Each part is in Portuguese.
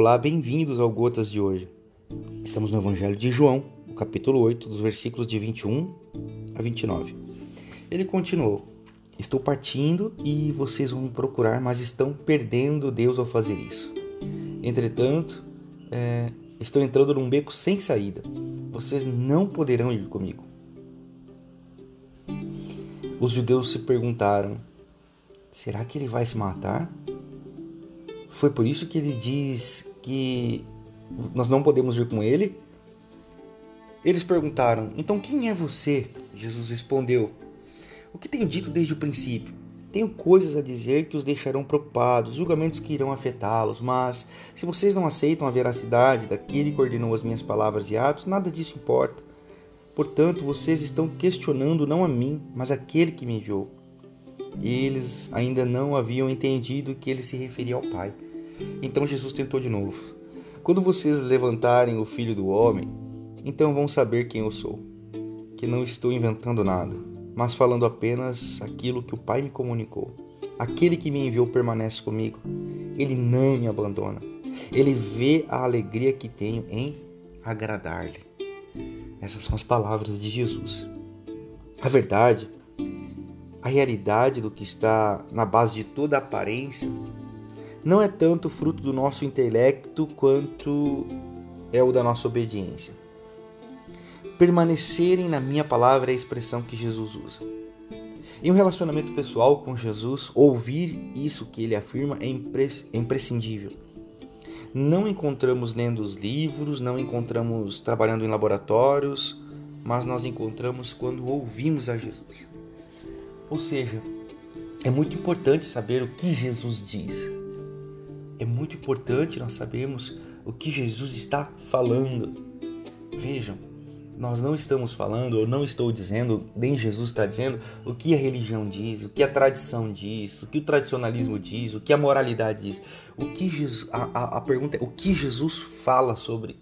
Olá, bem-vindos ao Gotas de hoje. Estamos no Evangelho de João, capítulo 8, dos versículos de 21 a 29. Ele continuou: Estou partindo e vocês vão me procurar, mas estão perdendo Deus ao fazer isso. Entretanto, é, estou entrando num beco sem saída. Vocês não poderão ir comigo. Os judeus se perguntaram: será que ele vai se matar? Foi por isso que ele diz que nós não podemos ir com ele? Eles perguntaram: Então quem é você? Jesus respondeu: O que tenho dito desde o princípio? Tenho coisas a dizer que os deixarão preocupados, julgamentos que irão afetá-los, mas se vocês não aceitam a veracidade daquele que ordenou as minhas palavras e atos, nada disso importa. Portanto, vocês estão questionando não a mim, mas aquele que me enviou. Eles ainda não haviam entendido que ele se referia ao Pai. Então Jesus tentou de novo. Quando vocês levantarem o filho do homem, então vão saber quem eu sou. Que não estou inventando nada, mas falando apenas aquilo que o Pai me comunicou. Aquele que me enviou permanece comigo. Ele não me abandona. Ele vê a alegria que tenho em agradar-lhe. Essas são as palavras de Jesus. A verdade, a realidade do que está na base de toda aparência não é tanto fruto do nosso intelecto quanto é o da nossa obediência. Permanecerem na minha palavra é a expressão que Jesus usa. Em um relacionamento pessoal com Jesus, ouvir isso que ele afirma é, é imprescindível. Não encontramos lendo os livros, não encontramos trabalhando em laboratórios, mas nós encontramos quando ouvimos a Jesus. Ou seja, é muito importante saber o que Jesus diz é muito importante nós sabermos o que Jesus está falando. Vejam, nós não estamos falando, ou não estou dizendo, nem Jesus está dizendo, o que a religião diz, o que a tradição diz, o que o tradicionalismo diz, o que a moralidade diz. O que Jesus, a, a, a pergunta é o que Jesus fala sobre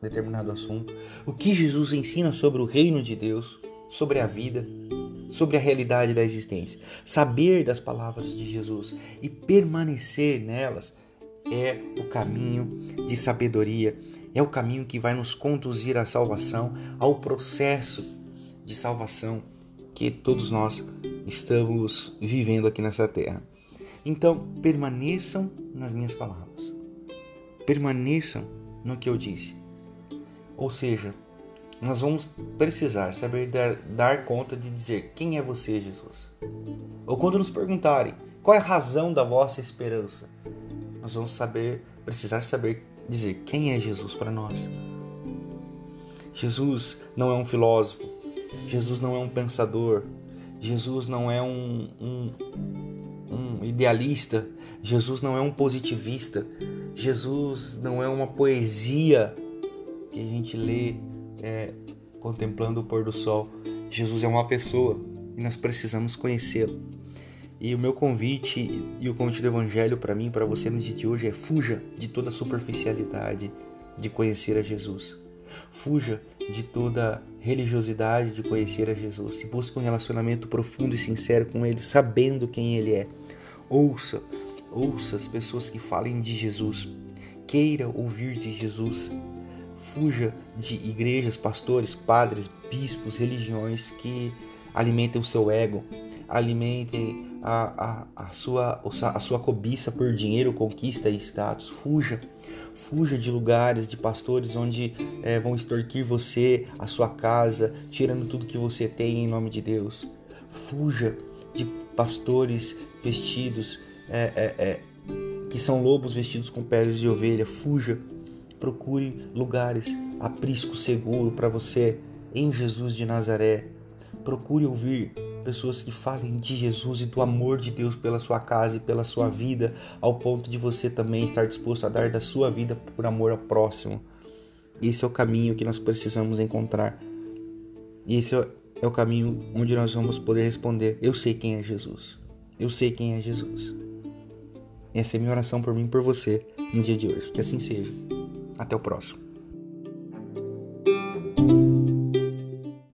determinado assunto, o que Jesus ensina sobre o reino de Deus, sobre a vida, sobre a realidade da existência. Saber das palavras de Jesus e permanecer nelas é o caminho de sabedoria, é o caminho que vai nos conduzir à salvação, ao processo de salvação que todos nós estamos vivendo aqui nessa terra. Então, permaneçam nas minhas palavras. Permaneçam no que eu disse. Ou seja, nós vamos precisar saber dar, dar conta de dizer quem é você, Jesus. Ou quando nos perguntarem qual é a razão da vossa esperança, nós vamos saber, precisar saber dizer quem é Jesus para nós. Jesus não é um filósofo, Jesus não é um pensador, Jesus não é um, um, um idealista, Jesus não é um positivista, Jesus não é uma poesia que a gente lê é, contemplando o pôr do sol. Jesus é uma pessoa e nós precisamos conhecê-lo. E o meu convite e o convite do Evangelho para mim, para você no dia de hoje é fuja de toda superficialidade de conhecer a Jesus. Fuja de toda religiosidade de conhecer a Jesus. Se busque um relacionamento profundo e sincero com Ele, sabendo quem Ele é. Ouça, ouça as pessoas que falem de Jesus. Queira ouvir de Jesus. Fuja de igrejas, pastores, padres, bispos, religiões que alimentem o seu ego, alimentem a, a, a, sua, a sua cobiça por dinheiro, conquista e status. Fuja. Fuja de lugares, de pastores onde é, vão extorquir você, a sua casa, tirando tudo que você tem em nome de Deus. Fuja de pastores vestidos é, é, que são lobos vestidos com peles de ovelha. Fuja. Procure lugares, aprisco seguro para você em Jesus de Nazaré. Procure ouvir pessoas que falem de Jesus e do amor de Deus pela sua casa e pela sua vida, ao ponto de você também estar disposto a dar da sua vida por amor ao próximo. Esse é o caminho que nós precisamos encontrar. Esse é o caminho onde nós vamos poder responder: Eu sei quem é Jesus. Eu sei quem é Jesus. Essa é minha oração por mim e por você no dia de hoje. Que assim seja. Até o próximo.